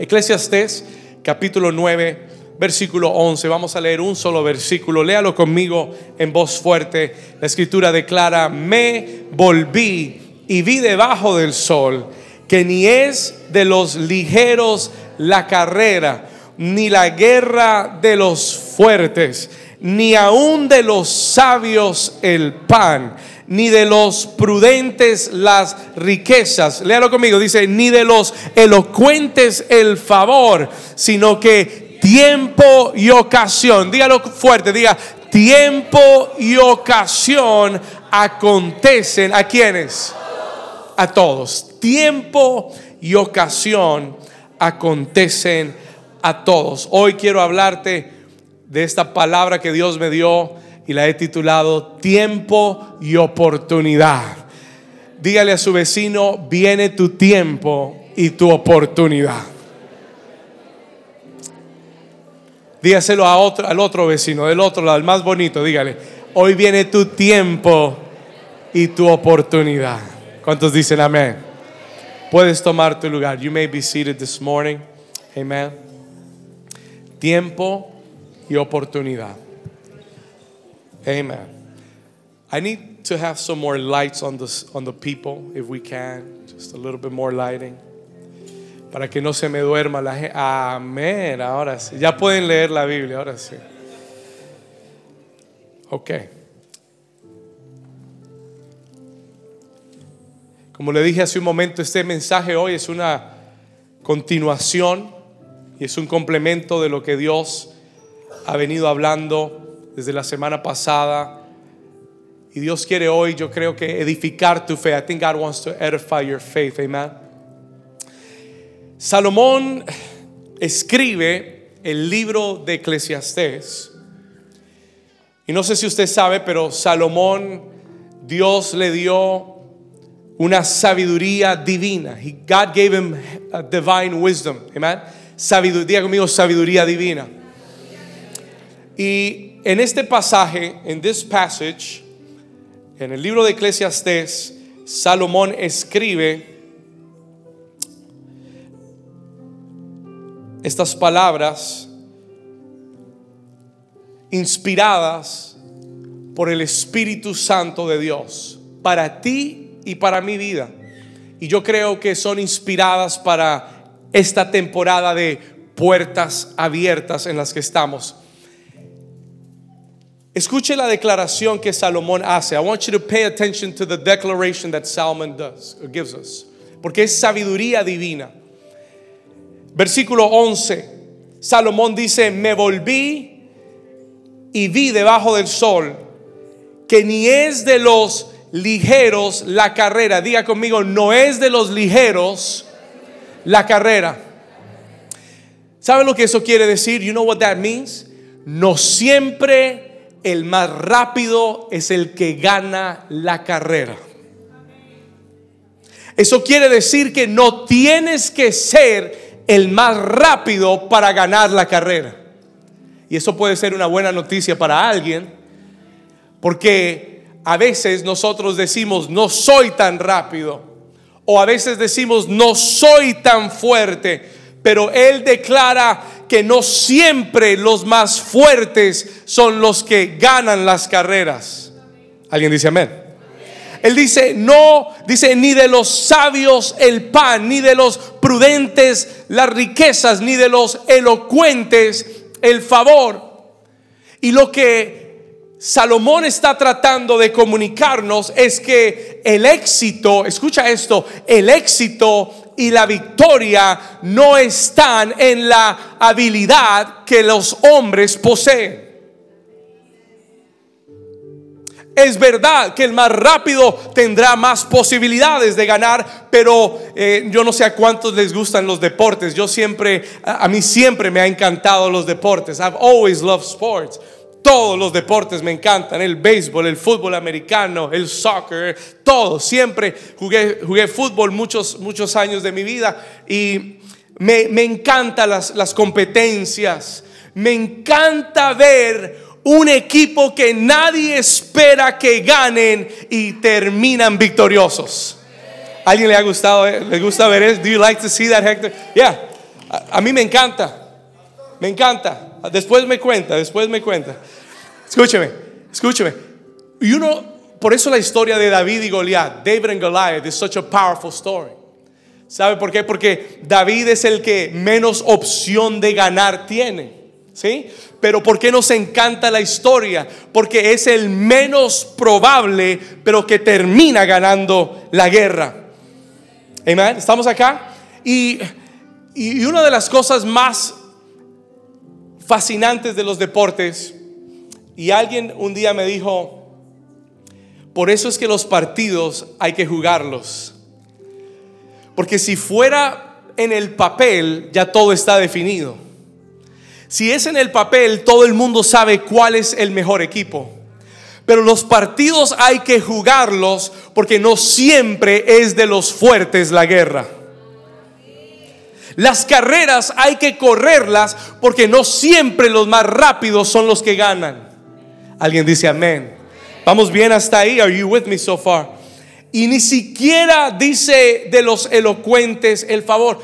Eclesiastés capítulo 9, versículo 11. Vamos a leer un solo versículo. Léalo conmigo en voz fuerte. La escritura declara, me volví y vi debajo del sol que ni es de los ligeros la carrera, ni la guerra de los fuertes, ni aun de los sabios el pan ni de los prudentes las riquezas. Léalo conmigo, dice, ni de los elocuentes el favor, sino que tiempo y ocasión, dígalo fuerte, diga, tiempo y ocasión acontecen a quienes? A todos. Tiempo y ocasión acontecen a todos. Hoy quiero hablarte de esta palabra que Dios me dio y la he titulado Tiempo y oportunidad. Dígale a su vecino, viene tu tiempo y tu oportunidad. Dígaselo otro, al otro vecino, del otro lado, al más bonito, dígale, hoy viene tu tiempo y tu oportunidad. ¿Cuántos dicen amén? Puedes tomar tu lugar. You may be seated this morning. Amen. Tiempo y oportunidad. Amen. I need to have some more lights on the, on the people, if we can. Just a little bit more lighting. Para que no se me duerma la gente. Amén. Ahora sí. Ya pueden leer la Biblia, ahora sí. Ok. Como le dije hace un momento, este mensaje hoy es una continuación y es un complemento de lo que Dios ha venido hablando desde la semana pasada. Y Dios quiere hoy, yo creo que edificar tu fe. I think God wants to edify your faith. Amen. Salomón escribe el libro de Eclesiastés. Y no sé si usted sabe, pero Salomón, Dios le dio una sabiduría divina. He, God gave him a divine wisdom. Amen. Sabiduría conmigo, sabiduría divina. Y en este pasaje, en this passage, en el libro de Eclesiastés, Salomón escribe estas palabras inspiradas por el Espíritu Santo de Dios para ti y para mi vida. Y yo creo que son inspiradas para esta temporada de puertas abiertas en las que estamos. Escuche la declaración que Salomón hace. I want you to pay attention to the declaration that Salomon does, gives us. Porque es sabiduría divina. Versículo 11. Salomón dice, me volví y vi debajo del sol que ni es de los ligeros la carrera. Diga conmigo, no es de los ligeros la carrera. ¿Sabe lo que eso quiere decir? You know what that means? No siempre el más rápido es el que gana la carrera. Eso quiere decir que no tienes que ser el más rápido para ganar la carrera. Y eso puede ser una buena noticia para alguien, porque a veces nosotros decimos, no soy tan rápido, o a veces decimos, no soy tan fuerte, pero Él declara que no siempre los más fuertes son los que ganan las carreras. ¿Alguien dice amén? Él dice, no, dice, ni de los sabios el pan, ni de los prudentes las riquezas, ni de los elocuentes el favor. Y lo que Salomón está tratando de comunicarnos es que el éxito, escucha esto, el éxito y la victoria no están en la habilidad que los hombres poseen. Es verdad que el más rápido tendrá más posibilidades de ganar, pero eh, yo no sé a cuántos les gustan los deportes. Yo siempre, a, a mí siempre me ha encantado los deportes. I've always loved sports. Todos los deportes me encantan, el béisbol, el fútbol americano, el soccer, todo. Siempre jugué, fútbol muchos, muchos años de mi vida y me, me encantan las, las competencias. Me encanta ver un equipo que nadie espera que ganen y terminan victoriosos. ¿Alguien le ha gustado? Eh? ¿Le gusta ver eso? Do you like to see that, Hector? Yeah. A, a mí me encanta. Me encanta. Después me cuenta, después me cuenta. Escúcheme, escúcheme. Y uno, por eso la historia de David y Goliat, David and Goliath, is such a powerful story. ¿Sabe por qué? Porque David es el que menos opción de ganar tiene. ¿Sí? Pero ¿por qué nos encanta la historia? Porque es el menos probable, pero que termina ganando la guerra. Amén. ¿Estamos acá? Y, y una de las cosas más fascinantes de los deportes, y alguien un día me dijo, por eso es que los partidos hay que jugarlos. Porque si fuera en el papel, ya todo está definido. Si es en el papel, todo el mundo sabe cuál es el mejor equipo. Pero los partidos hay que jugarlos porque no siempre es de los fuertes la guerra. Las carreras hay que correrlas porque no siempre los más rápidos son los que ganan. Alguien dice amén. Vamos bien hasta ahí. Are you with me so far? Y ni siquiera dice de los elocuentes el favor.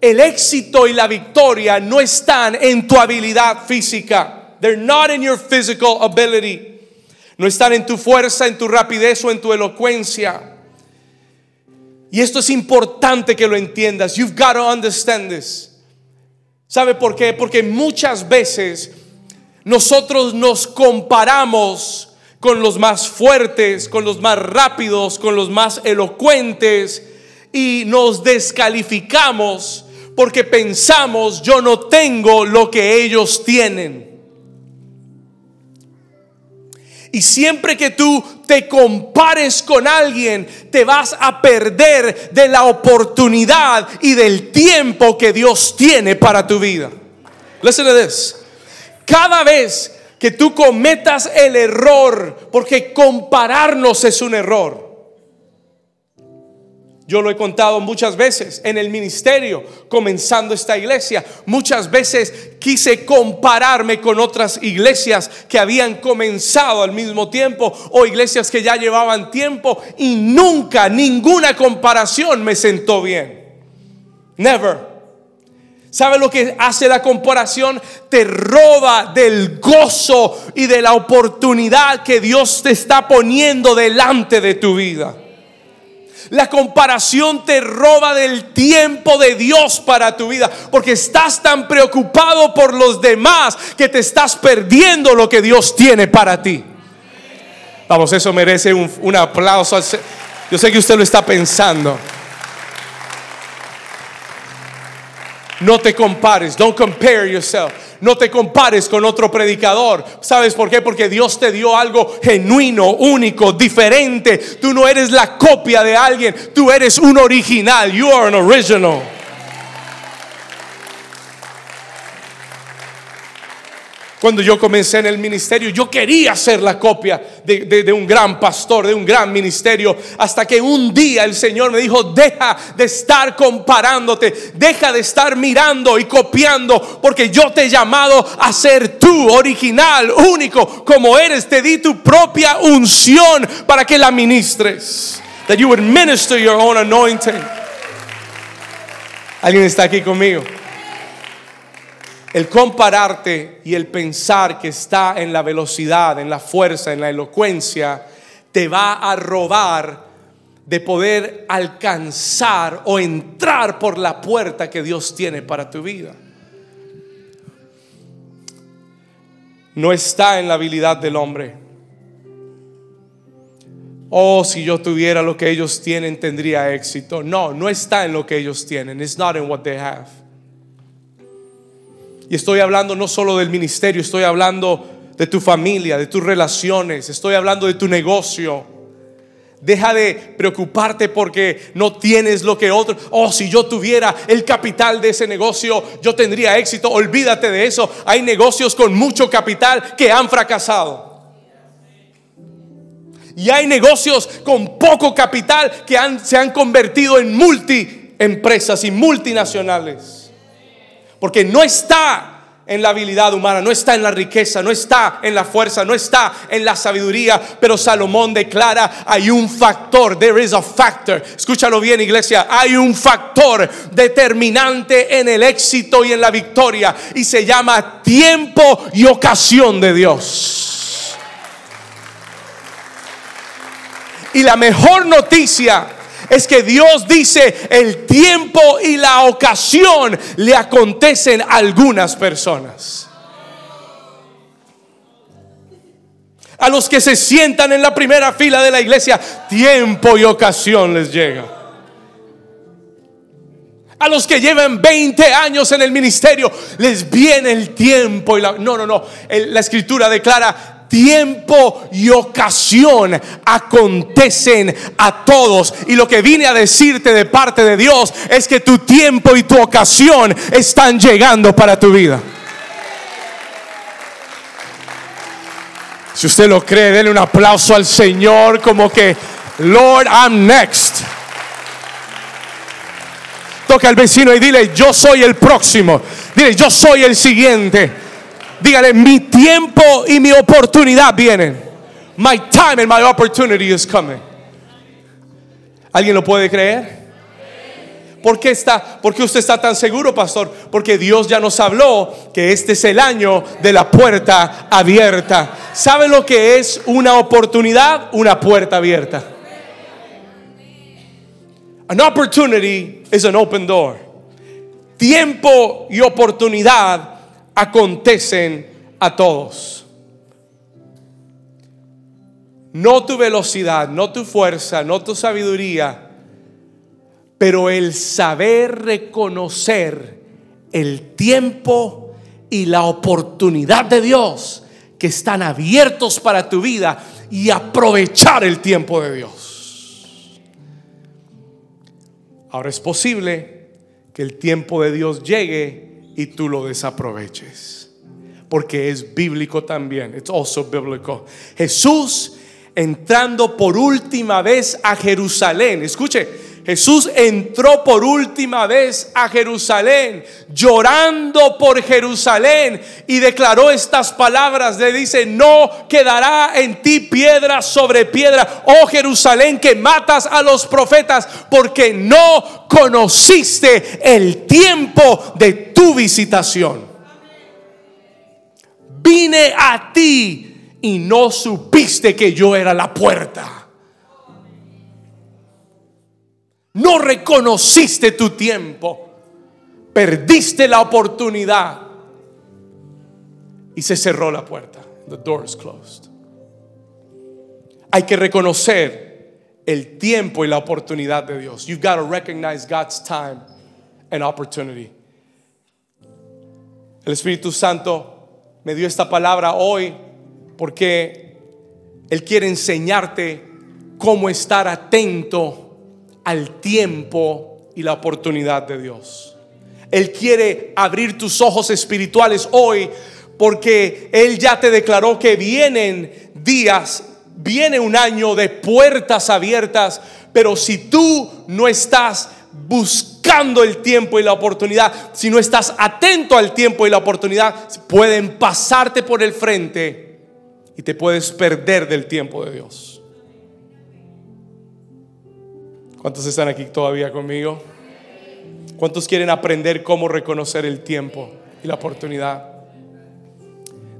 El éxito y la victoria no están en tu habilidad física. They're not in your physical ability. No están en tu fuerza, en tu rapidez o en tu elocuencia. Y esto es importante que lo entiendas. You've got to understand this. ¿Sabe por qué? Porque muchas veces nosotros nos comparamos con los más fuertes, con los más rápidos, con los más elocuentes y nos descalificamos porque pensamos yo no tengo lo que ellos tienen. Y siempre que tú te compares con alguien, te vas a perder de la oportunidad y del tiempo que Dios tiene para tu vida. Listen to this. Cada vez que tú cometas el error, porque compararnos es un error. Yo lo he contado muchas veces en el ministerio, comenzando esta iglesia. Muchas veces quise compararme con otras iglesias que habían comenzado al mismo tiempo o iglesias que ya llevaban tiempo y nunca, ninguna comparación me sentó bien. Never. ¿Sabe lo que hace la comparación? Te roba del gozo y de la oportunidad que Dios te está poniendo delante de tu vida. La comparación te roba del tiempo de Dios para tu vida, porque estás tan preocupado por los demás que te estás perdiendo lo que Dios tiene para ti. Vamos, eso merece un, aplauso. Yo sé que usted lo está pensando. No te compares, don't compare yourself. No te compares con otro predicador. ¿Sabes por qué? Porque Dios te dio algo genuino, único, diferente. Tú no eres la copia de alguien, tú eres un original. You are an original. Cuando yo comencé en el ministerio, yo quería ser la copia de, un gran pastor, de un gran ministerio, hasta que un día el Señor me dijo, deja de estar comparándote, deja de estar mirando y copiando, porque yo te he llamado a ser tú, original, único, como eres, te di tu propia unción para que la ministres. That you would minister your own anointing. ¿Alguien está aquí conmigo? El compararte y el pensar que está en la velocidad, en la fuerza, en la elocuencia, te va a robar de poder alcanzar o entrar por la puerta que Dios tiene para tu vida. No está en la habilidad del hombre. Oh, si yo tuviera lo que ellos tienen, tendría éxito. No, no está en lo que ellos tienen. It's not in what they have. Y estoy hablando no solo del ministerio, estoy hablando de tu familia, de tus relaciones, estoy hablando de tu negocio. Deja de preocuparte porque no tienes lo que otro. Oh, si yo tuviera el capital de ese negocio, yo tendría éxito. Olvídate de eso. Hay negocios con mucho capital que han fracasado. Y hay negocios con poco capital que se han convertido en multi empresas y multinacionales. Porque no está en la habilidad humana, no está en la riqueza, no está en la fuerza, no está en la sabiduría, pero Salomón declara, hay un factor, there is a factor. Escúchalo bien, iglesia, hay un factor determinante en el éxito y en la victoria y se llama tiempo y ocasión de Dios. Y la mejor noticia es que Dios dice el tiempo y la ocasión le acontecen a algunas personas. A los que se sientan en la primera fila de la iglesia, tiempo y ocasión les llega. A los que llevan 20 años en el ministerio, les viene el tiempo y la... No, no, no. La escritura declara, tiempo y ocasión acontecen a todos. Y lo que vine a decirte de parte de Dios es que tu tiempo y tu ocasión están llegando para tu vida. Si usted lo cree, denle un aplauso al Señor como que, Lord, I'm next. Toca al vecino y dile, yo soy el próximo. Dile, yo soy el siguiente. Dígale, mi tiempo y mi oportunidad vienen. My time and my opportunity is coming. ¿Alguien lo puede creer? ¿Por qué, está, ¿Por qué usted está tan seguro, pastor? Porque Dios ya nos habló que este es el año de la puerta abierta. ¿Sabe lo que es una oportunidad? Una puerta abierta. An opportunity is an open door. Tiempo y oportunidad acontecen a todos. No tu velocidad, no tu fuerza, no tu sabiduría, pero el saber reconocer el tiempo y la oportunidad de Dios que están abiertos para tu vida y aprovechar el tiempo de Dios. Ahora es posible que el tiempo de Dios llegue y tú lo desaproveches. Porque es bíblico también. It's also biblical. Jesús entrando por última vez a Jerusalén. Escuche, Jesús entró por última vez a Jerusalén, llorando por Jerusalén, y declaró estas palabras. Le dice, no quedará en ti piedra sobre piedra, oh Jerusalén, que matas a los profetas, porque no conociste el tiempo de tu visitación. Vine a ti y no supiste que yo era la puerta. No reconociste tu tiempo. Perdiste la oportunidad. Y se cerró la puerta. The door is closed. Hay que reconocer el tiempo y la oportunidad de Dios. You've got to recognize God's time and opportunity. El Espíritu Santo me dio esta palabra hoy porque Él quiere enseñarte cómo estar atento al tiempo y la oportunidad de Dios. Él quiere abrir tus ojos espirituales hoy porque Él ya te declaró que vienen días, viene un año de puertas abiertas, pero si tú no estás buscando el tiempo y la oportunidad, si no estás atento al tiempo y la oportunidad, pueden pasarte por el frente y te puedes perder del tiempo de Dios. ¿Cuántos están aquí todavía conmigo? ¿Cuántos quieren aprender cómo reconocer el tiempo y la oportunidad?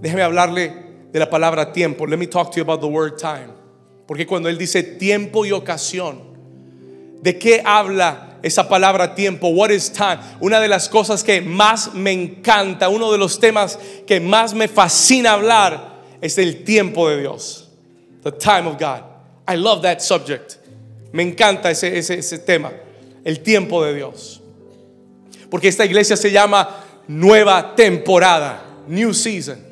Déjeme hablarle de la palabra tiempo. Let me talk to you about the word time. Porque cuando él dice tiempo y ocasión, ¿de qué habla esa palabra tiempo? What is time? Una de las cosas que más me encanta, uno de los temas que más me fascina hablar es el tiempo de Dios. The time of God. I love that subject. Me encanta ese, ese, tema, el tiempo de Dios. Porque esta iglesia se llama nueva temporada, new season.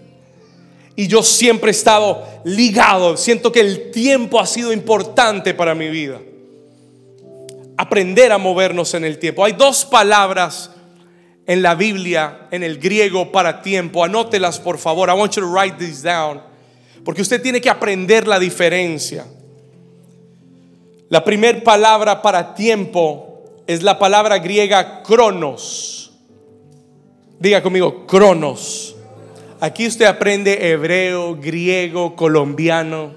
Y yo siempre he estado ligado, siento que el tiempo ha sido importante para mi vida. Aprender a movernos en el tiempo. Hay dos palabras en la Biblia, en el griego para tiempo. Anótelas por favor. I want you to write these down. Porque usted tiene que aprender la diferencia. La primera palabra para tiempo es la palabra griega cronos. Diga conmigo, cronos. Aquí usted aprende hebreo, griego, colombiano,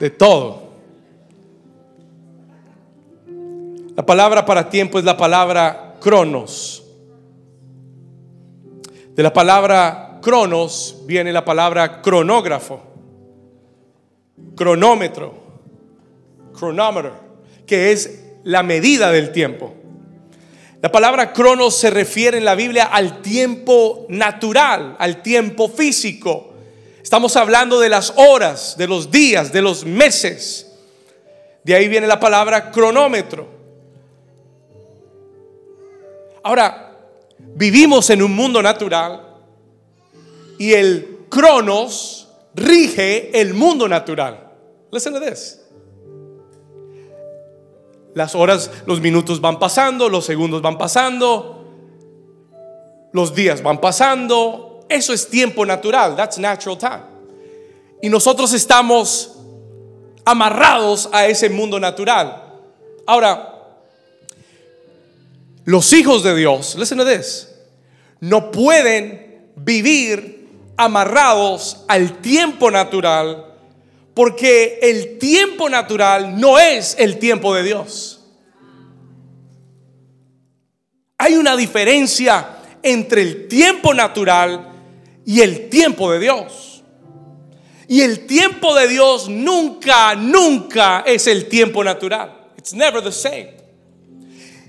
de todo. La palabra para tiempo es la palabra cronos. De la palabra cronos viene la palabra cronógrafo, cronómetro, cronómetro, que es la medida del tiempo. La palabra cronos se refiere en la Biblia al tiempo natural, al tiempo físico. Estamos hablando de las horas, de los días, de los meses. De ahí viene la palabra cronómetro. Ahora, vivimos en un mundo natural y el cronos rige el mundo natural. Listen to this. Las horas, los minutos van pasando, los segundos van pasando, los días van pasando. Eso es tiempo natural. That's natural time. Y nosotros estamos amarrados a ese mundo natural. Ahora, los hijos de Dios, listen to this, no pueden vivir amarrados al tiempo natural porque el tiempo natural no es el tiempo de Dios. Hay una diferencia entre el tiempo natural y el tiempo de Dios. Y el tiempo de Dios nunca, nunca es el tiempo natural. It's never the same.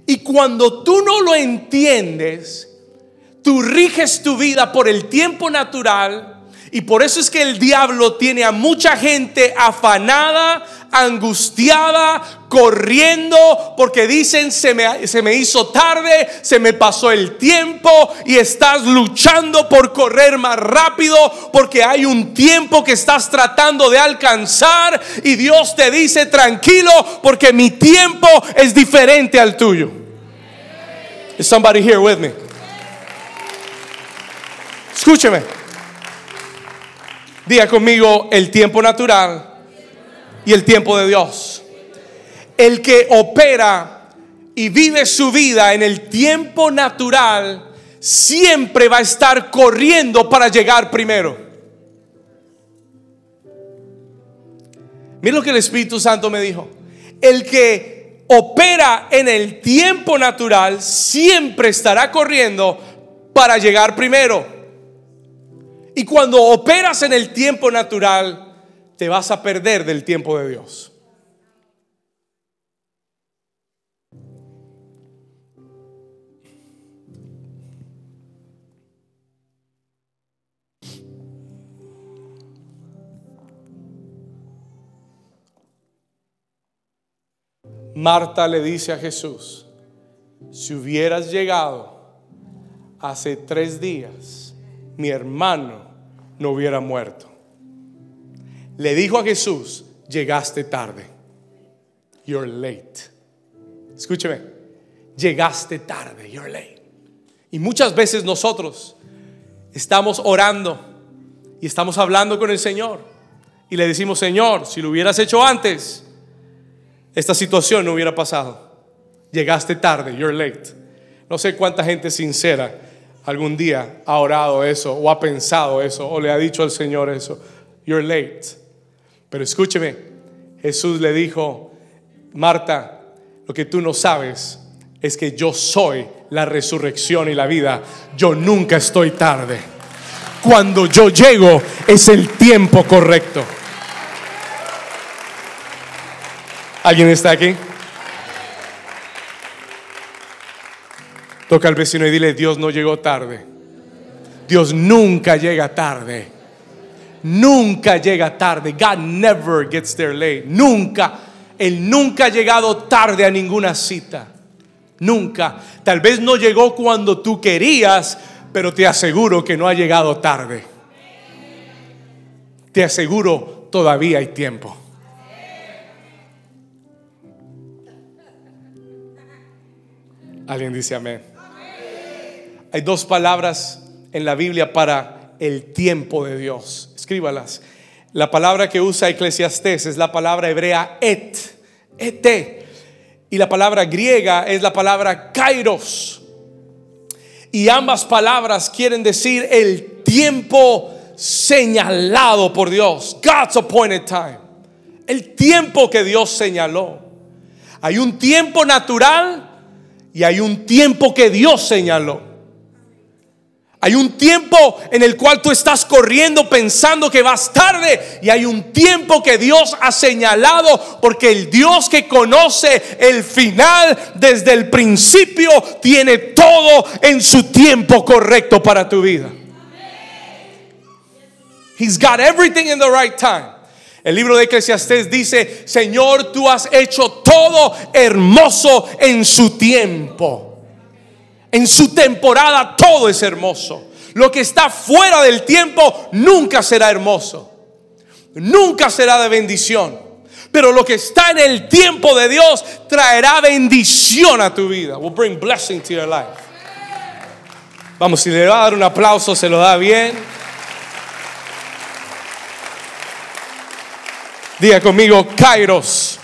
Y cuando tú no lo entiendes, tú riges tu vida por el tiempo natural. Y por eso es que el diablo tiene a mucha gente afanada, angustiada, corriendo, porque dicen, se me, se me hizo tarde, se me pasó el tiempo y estás luchando por correr más rápido, porque hay un tiempo que estás tratando de alcanzar y Dios te dice, tranquilo, porque mi tiempo es diferente al tuyo. Is somebody here with me? Escúcheme. Diga conmigo el tiempo natural y el tiempo de Dios. El que opera y vive su vida en el tiempo natural siempre va a estar corriendo para llegar primero. Mira lo que el Espíritu Santo me dijo. El que opera en el tiempo natural siempre estará corriendo para llegar primero. Y cuando operas en el tiempo natural, te vas a perder del tiempo de Dios. Marta le dice a Jesús, si hubieras llegado hace tres días, mi hermano no hubiera muerto le dijo a Jesús, llegaste tarde. You're late. Escúcheme, llegaste tarde, you're late. Y muchas veces nosotros estamos orando y estamos hablando con el Señor y le decimos, Señor, si lo hubieras hecho antes, esta situación no hubiera pasado. Llegaste tarde, you're late. No sé cuánta gente sincera algún día ha orado eso o ha pensado eso o le ha dicho al Señor eso. You're late. Pero escúcheme, Jesús le dijo, Marta, lo que tú no sabes es que yo soy la resurrección y la vida. Yo nunca estoy tarde. Cuando yo llego es el tiempo correcto. ¿Alguien está aquí? Toca al vecino y dile, Dios no llegó tarde. Dios nunca llega tarde nunca llega tarde. God never gets there late. Nunca. Él nunca ha llegado tarde a ninguna cita. Nunca. Tal vez no llegó cuando tú querías, pero te aseguro que no ha llegado tarde. Te aseguro, todavía hay tiempo. Alguien dice amén. Hay dos palabras en la Biblia para el tiempo de Dios escríbalas. La palabra que usa Eclesiastés es la palabra hebrea et, ete. Y la palabra griega es la palabra kairos. Y ambas palabras quieren decir el tiempo señalado por Dios. God's appointed time. El tiempo que Dios señaló. Hay un tiempo natural y hay un tiempo que Dios señaló. Hay un tiempo en el cual tú estás corriendo pensando que vas tarde y hay un tiempo que Dios ha señalado porque el Dios que conoce el final desde el principio tiene todo en su tiempo correcto para tu vida. He's got everything in the right time. El libro de Eclesiastés dice, Señor, tú has hecho todo hermoso en su tiempo. En su temporada todo es hermoso. Lo que está fuera del tiempo nunca será hermoso. Nunca será de bendición. Pero lo que está en el tiempo de Dios traerá bendición a tu vida. Will bring blessing to your life. Vamos, si le va a dar un aplauso, se lo da bien. Diga conmigo, Kairos.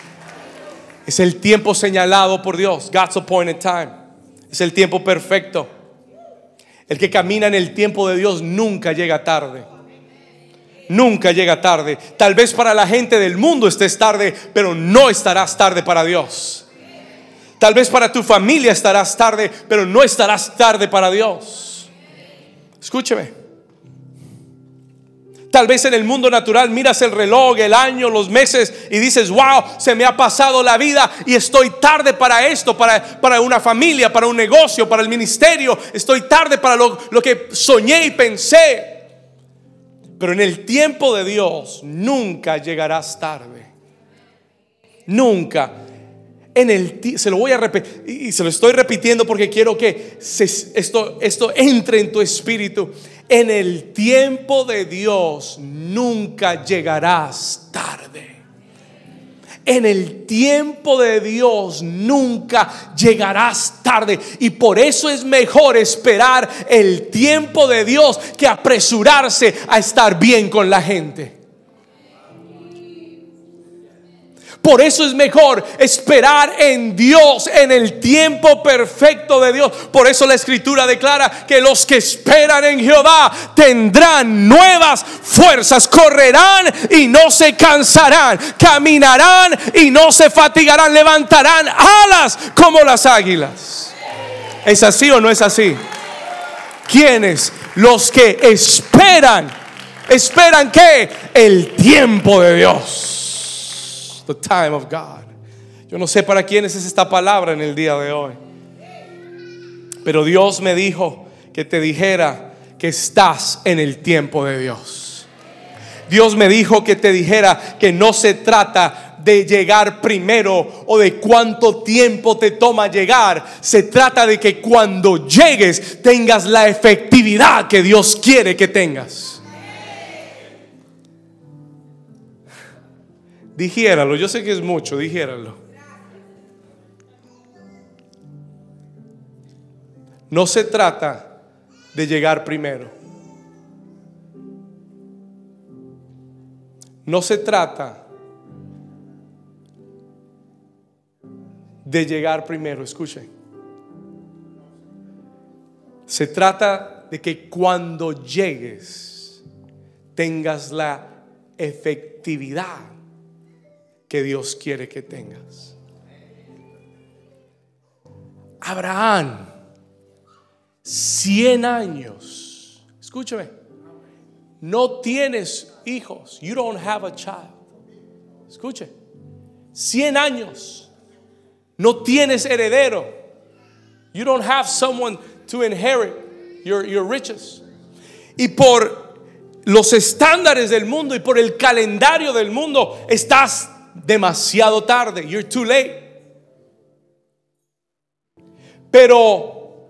Es el tiempo señalado por Dios. God's appointed time. Es el tiempo perfecto. El que camina en el tiempo de Dios nunca llega tarde. Nunca llega tarde. Tal vez para la gente del mundo estés tarde, pero no estarás tarde para Dios. Tal vez para tu familia estarás tarde, pero no estarás tarde para Dios. Escúcheme. Tal vez en el mundo natural miras el reloj, el año, los meses y dices, wow, se me ha pasado la vida y estoy tarde para esto, para, para una familia, para un negocio, para el ministerio. Estoy tarde para lo, lo que soñé y pensé. Pero en el tiempo de Dios nunca llegarás tarde. Nunca. En el se lo voy a repetir y se lo estoy repitiendo porque quiero que esto, esto entre en tu espíritu en el tiempo de Dios nunca llegarás tarde. En el tiempo de Dios nunca llegarás tarde. Y por eso es mejor esperar el tiempo de Dios que apresurarse a estar bien con la gente. Por eso es mejor esperar en Dios, en el tiempo perfecto de Dios. Por eso la escritura declara que los que esperan en Jehová tendrán nuevas fuerzas, correrán y no se cansarán, caminarán y no se fatigarán, levantarán alas como las águilas. ¿Es así o no es así? ¿Quiénes? Los que esperan. ¿Esperan que El tiempo de Dios the time of God. Yo no sé para quién es esta palabra en el día de hoy. Pero Dios me dijo que te dijera que estás en el tiempo de Dios. Dios me dijo que te dijera que no se trata de llegar primero o de cuánto tiempo te toma llegar. Se trata de que cuando llegues tengas la efectividad que Dios quiere que tengas. Dijéralo, yo sé que es mucho, dijéralo. No se trata de llegar primero. No se trata de llegar primero, escuchen. Se trata de que cuando llegues tengas la efectividad que Dios quiere que tengas. Abraham, 100 años. Escúchame. No tienes hijos. You don't have a child. Escuche. 100 años. No tienes heredero. You don't have someone to inherit your, your riches. Y por los estándares del mundo y por el calendario del mundo estás demasiado tarde. You're too late. Pero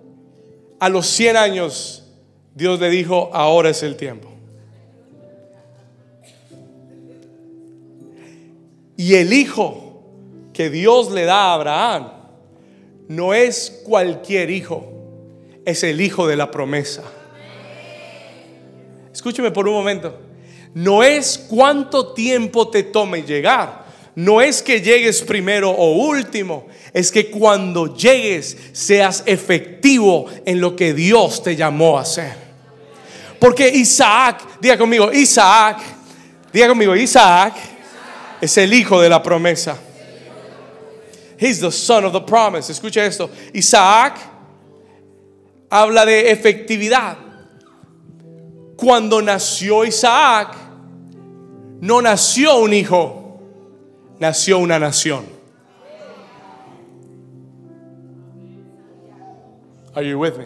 a los 100 años Dios le dijo, ahora es el tiempo. Y el hijo que Dios le da a Abraham no es cualquier hijo, es el hijo de la promesa. Escúcheme por un momento. No es cuánto tiempo te tome llegar, no es que llegues primero o último, es que cuando llegues seas efectivo en lo que Dios te llamó a hacer. Porque Isaac, diga conmigo, Isaac, diga conmigo, Isaac es el hijo de la promesa. He's the son of the promise. Escucha esto. Isaac habla de efectividad. Cuando nació Isaac, no nació un hijo, nació una nación. Are you with me?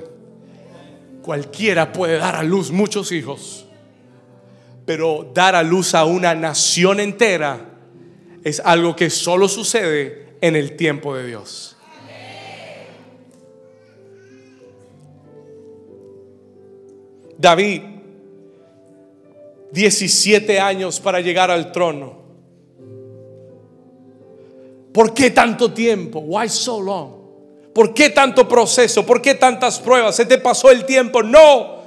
Cualquiera puede dar a luz muchos hijos, pero dar a luz a una nación entera es algo que solo sucede en el tiempo de Dios. David 17 años para llegar al trono. ¿Por qué tanto tiempo? Why so long? ¿Por qué tanto proceso? ¿Por qué tantas pruebas? ¿Se te pasó el tiempo? No.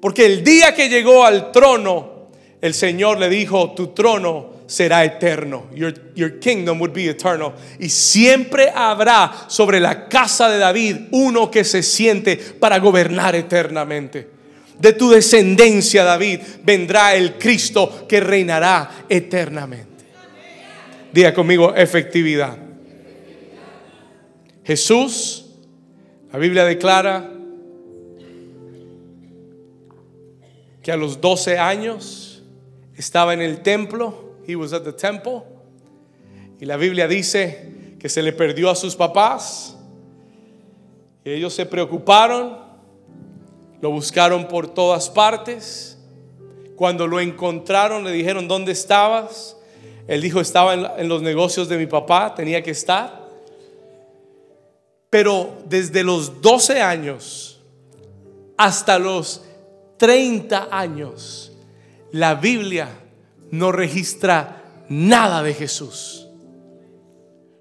Porque el día que llegó al trono, el Señor le dijo, tu trono será eterno. Your, your, kingdom would be eternal. Y siempre habrá sobre la casa de David uno que se siente para gobernar eternamente. De tu descendencia, David, vendrá el Cristo que reinará eternamente. Diga conmigo, efectividad. Jesús, la Biblia declara que a los 12 años estaba en el templo, he was at the temple, y la Biblia dice que se le perdió a sus papás, y ellos se preocuparon lo buscaron por todas partes. Cuando lo encontraron le dijeron, ¿dónde estabas? Él dijo, estaba en, los negocios de mi papá, tenía que estar. Pero desde los 12 años hasta los 30 años, la Biblia no registra nada de Jesús.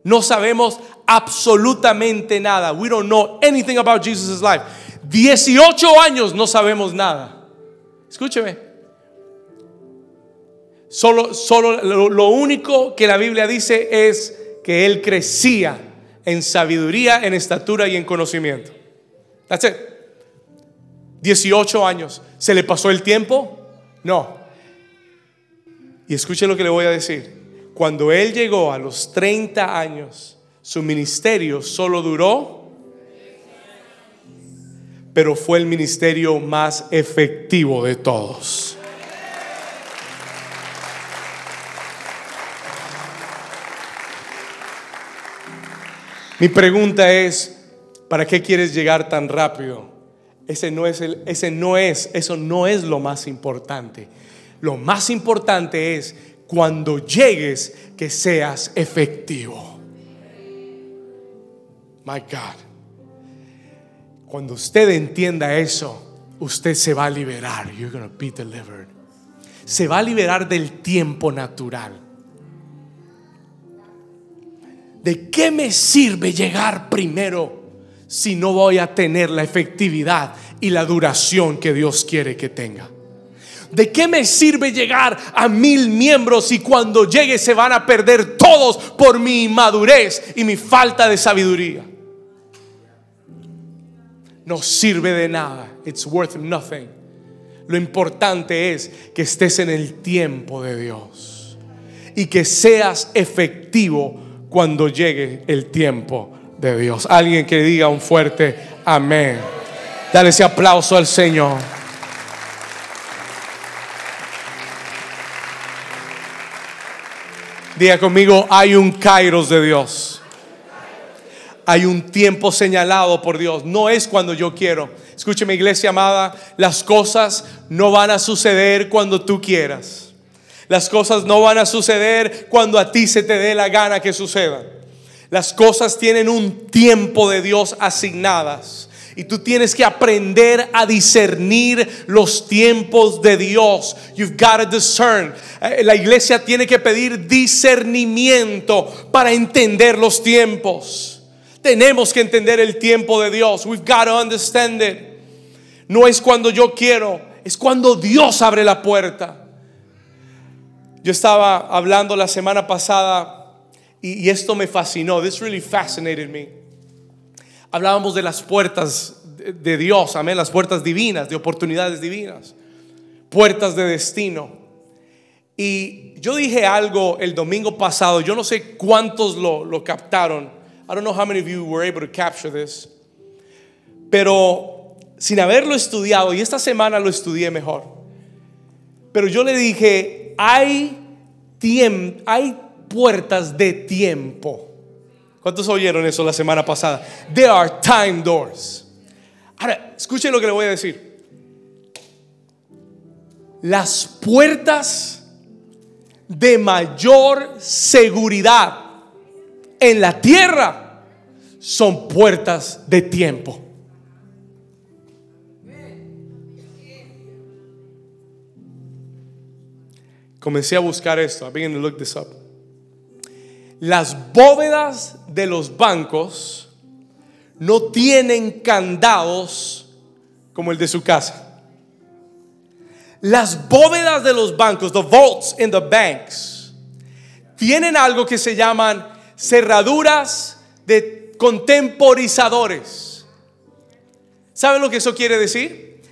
No sabemos absolutamente nada. We don't know anything about Jesus' life. 18 años no sabemos nada. Escúcheme. Solo, solo lo, único que la Biblia dice es que él crecía en sabiduría, en estatura y en conocimiento. That's it. 18 años. ¿Se le pasó el tiempo? No. Y escuche lo que le voy a decir. Cuando él llegó a los 30 años, su ministerio solo duró pero fue el ministerio más efectivo de todos. Mi pregunta es, ¿para qué quieres llegar tan rápido? Ese no es el, ese no es, eso no es lo más importante. Lo más importante es cuando llegues que seas efectivo. My God. Cuando usted entienda eso, usted se va a liberar. You're going be delivered. Se va a liberar del tiempo natural. ¿De qué me sirve llegar primero si no voy a tener la efectividad y la duración que Dios quiere que tenga? ¿De qué me sirve llegar a mil miembros si cuando llegue se van a perder todos por mi inmadurez y mi falta de sabiduría? no sirve de nada. It's worth nothing. Lo importante es que estés en el tiempo de Dios y que seas efectivo cuando llegue el tiempo de Dios. Alguien que diga un fuerte amén. Dale ese aplauso al Señor. Diga conmigo, hay un kairos de Dios hay un tiempo señalado por Dios. No es cuando yo quiero. Escúcheme, iglesia amada, las cosas no van a suceder cuando tú quieras. Las cosas no van a suceder cuando a ti se te dé la gana que sucedan. Las cosas tienen un tiempo de Dios asignadas. Y tú tienes que aprender a discernir los tiempos de Dios. You've got to discern. Eh, la iglesia tiene que pedir discernimiento para entender los tiempos. Tenemos que entender el tiempo de Dios. We've got to understand it. No es cuando yo quiero, es cuando Dios abre la puerta. Yo estaba hablando la semana pasada y, esto me fascinó. This really fascinated me. Hablábamos de las puertas de, de Dios, amén, las puertas divinas, de oportunidades divinas, puertas de destino. Y yo dije algo el domingo pasado, yo no sé cuántos lo, lo captaron. I don't know how many of you were able to capture this. Pero sin haberlo estudiado, y esta semana lo estudié mejor. Pero yo le dije, hay, hay puertas de tiempo. ¿Cuántos oyeron eso la semana pasada? There are time doors. Ahora, escuchen lo que le voy a decir. Las puertas de mayor seguridad en la tierra son puertas de tiempo. Comencé a buscar esto. I began to look this up. Las bóvedas de los bancos no tienen candados como el de su casa. Las bóvedas de los bancos, the vaults in the banks, tienen algo que se llaman cerraduras de contemporizadores. ¿Saben lo que eso quiere decir?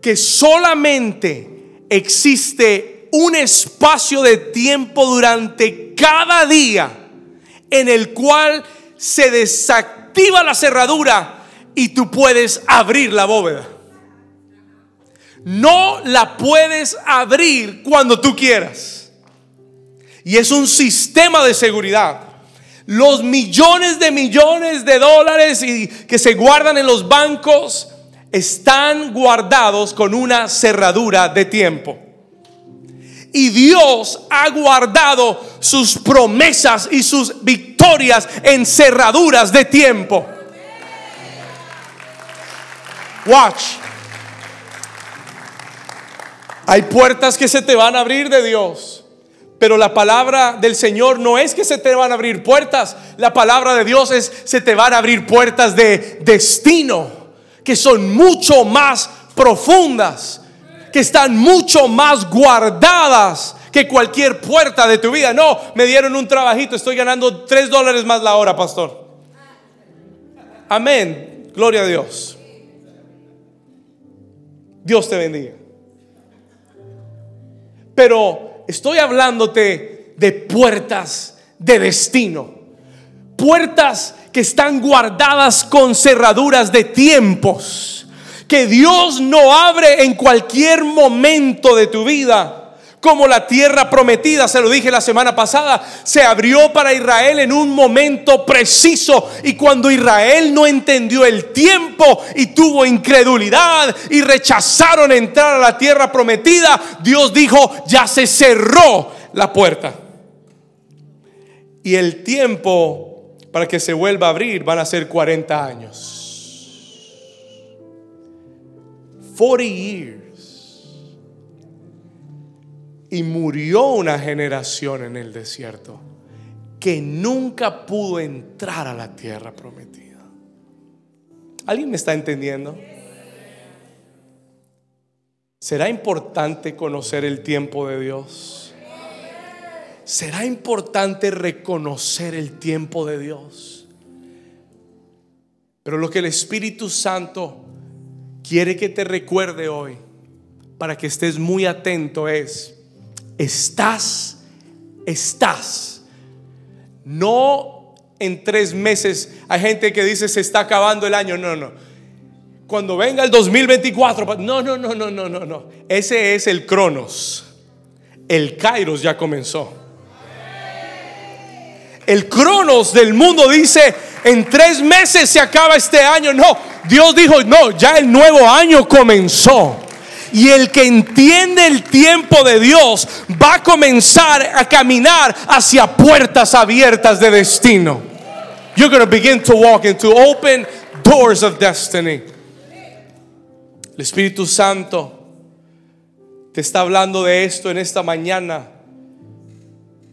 Que solamente existe un espacio de tiempo durante cada día en el cual se desactiva la cerradura y tú puedes abrir la bóveda. No la puedes abrir cuando tú quieras. Y es un sistema de seguridad. Los millones de millones de dólares y que se guardan en los bancos están guardados con una cerradura de tiempo. Y Dios ha guardado sus promesas y sus victorias en cerraduras de tiempo. Watch. Hay puertas que se te van a abrir de Dios. Pero la palabra del Señor no es que se te van a abrir puertas. La palabra de Dios es se te van a abrir puertas de destino, que son mucho más profundas, que están mucho más guardadas que cualquier puerta de tu vida. No, me dieron un trabajito, estoy ganando tres dólares más la hora, pastor. Amén. Gloria a Dios. Dios te bendiga. Pero estoy hablándote de puertas de destino. Puertas que están guardadas con cerraduras de tiempos. Que Dios no abre en cualquier momento de tu vida. Como la tierra prometida, se lo dije la semana pasada, se abrió para Israel en un momento preciso. Y cuando Israel no entendió el tiempo y tuvo incredulidad y rechazaron entrar a la tierra prometida, Dios dijo, ya se cerró la puerta. Y el tiempo para que se vuelva a abrir van a ser 40 años. 40 years. Y murió una generación en el desierto que nunca pudo entrar a la tierra prometida. ¿Alguien me está entendiendo? ¿Será importante conocer el tiempo de Dios? ¿Será importante reconocer el tiempo de Dios? Pero lo que el Espíritu Santo quiere que te recuerde hoy, para que estés muy atento, es, estás, estás. No en tres meses hay gente que dice se está acabando el año, no, no. Cuando venga el 2024, no, no, no, no, no, no, no. Ese es el Cronos. El Kairos ya comenzó. El Cronos del mundo dice, en tres meses se acaba este año. No, Dios dijo, no, ya el nuevo año comenzó. Y el que entiende el tiempo de Dios va a comenzar a caminar hacia puertas abiertas de destino. You're going to begin to walk into open doors of destiny. El Espíritu Santo te está hablando de esto en esta mañana.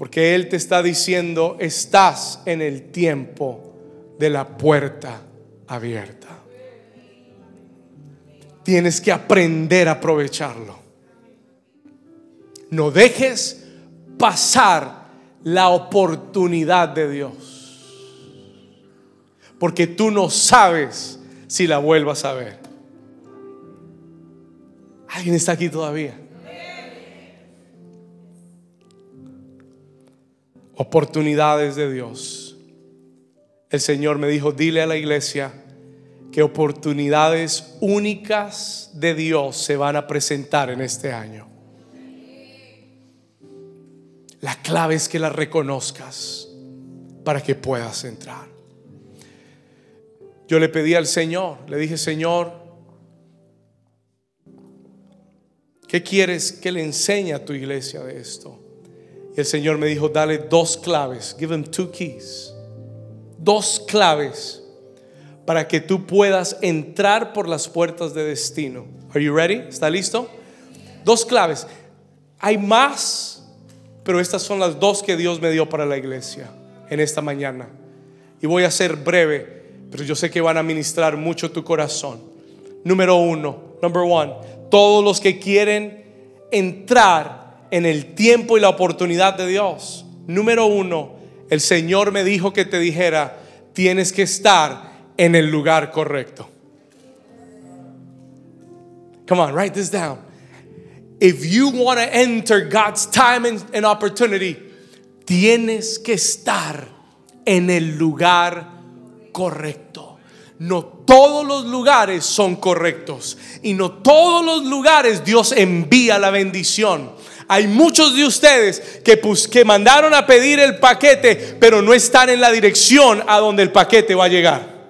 Porque Él te está diciendo, estás en el tiempo de la puerta abierta. Tienes que aprender a aprovecharlo. No dejes pasar la oportunidad de Dios. Porque tú no sabes si la vuelvas a ver. ¿Alguien está aquí todavía? Oportunidades de Dios. El Señor me dijo, dile a la iglesia que oportunidades únicas de Dios se van a presentar en este año. La clave es que las reconozcas para que puedas entrar. Yo le pedí al Señor, le dije, Señor, ¿qué quieres que le enseñe a tu iglesia de esto? El Señor me dijo, dale dos claves, give them two keys. Dos claves para que tú puedas entrar por las puertas de destino. Are you ready? ¿Está listo? Dos claves. Hay más pero estas son las dos que Dios me dio para la iglesia en esta mañana. Y voy a ser breve, pero yo sé que van a ministrar mucho tu corazón. Número uno, number one, todos los que quieren entrar en el tiempo y la oportunidad de Dios. Número uno, el Señor me dijo que te dijera, tienes que estar en el lugar correcto. Come on, write this down if you want to enter God's time and, opportunity, tienes que estar en el lugar correcto. No todos los lugares son correctos y no todos los lugares Dios envía la bendición. Hay muchos de ustedes que, que mandaron a pedir el paquete, pero no están en la dirección a donde el paquete va a llegar.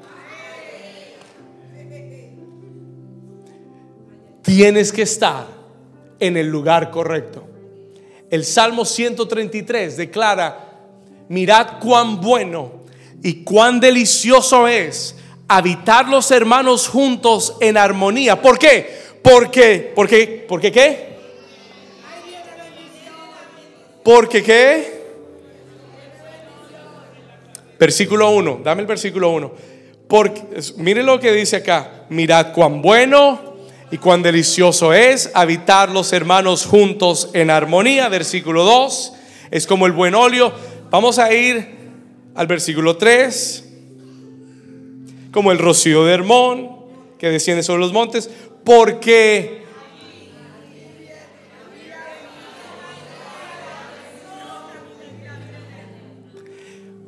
Tienes que estar en el lugar correcto. El Salmo 133 declara, mirad cuán bueno y cuán delicioso es habitar los hermanos juntos en armonía. ¿Por qué? Porque, porque, porque qué? Porque qué? Versículo 1, dame el versículo 1. Porque, mire lo que dice acá, mirad cuán bueno y cuán delicioso es habitar los hermanos juntos en armonía. Versículo 2, es como el buen óleo. Vamos a ir al versículo 3, como el rocío de Hermón que desciende sobre los montes, porque...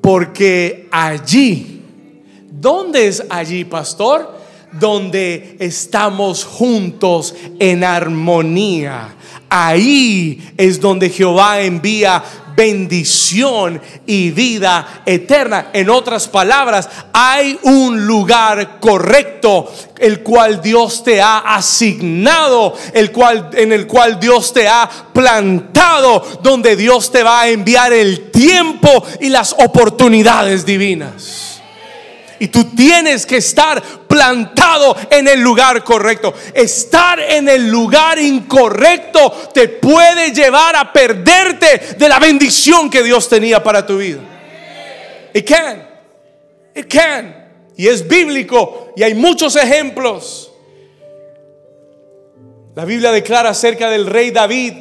Porque allí, ¿dónde es allí, pastor? donde estamos juntos en armonía. Ahí es donde Jehová envía bendición y vida eterna. En otras palabras, hay un lugar correcto el cual Dios te ha asignado, el cual en el cual Dios te ha plantado, donde Dios te va a enviar el tiempo y las oportunidades divinas. Y tú tienes que estar plantado en el lugar correcto. Estar en el lugar incorrecto te puede llevar a perderte de la bendición que Dios tenía para tu vida. It can. It can. Y es bíblico y hay muchos ejemplos. La Biblia declara acerca del rey David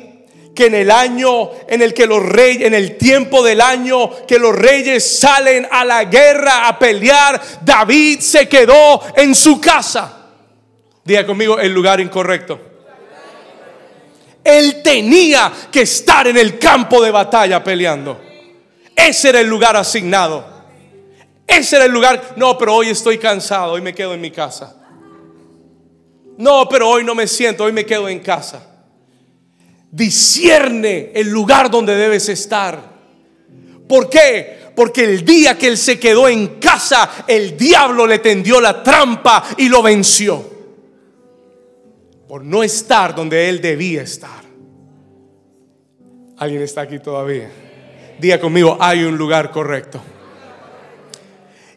que en el año en el que los reyes, en el tiempo del año que los reyes salen a la guerra a pelear, David se quedó en su casa. Diga conmigo el lugar incorrecto. Él tenía que estar en el campo de batalla peleando. Ese era el lugar asignado. Ese era el lugar. No, pero hoy estoy cansado, hoy me quedo en mi casa. No, pero hoy no me siento, hoy me quedo en casa discierne el lugar donde debes estar. ¿Por qué? Porque el día que él se quedó en casa, el diablo le tendió la trampa y lo venció. Por no estar donde él debía estar. ¿Alguien está aquí todavía? Diga conmigo, hay un lugar correcto.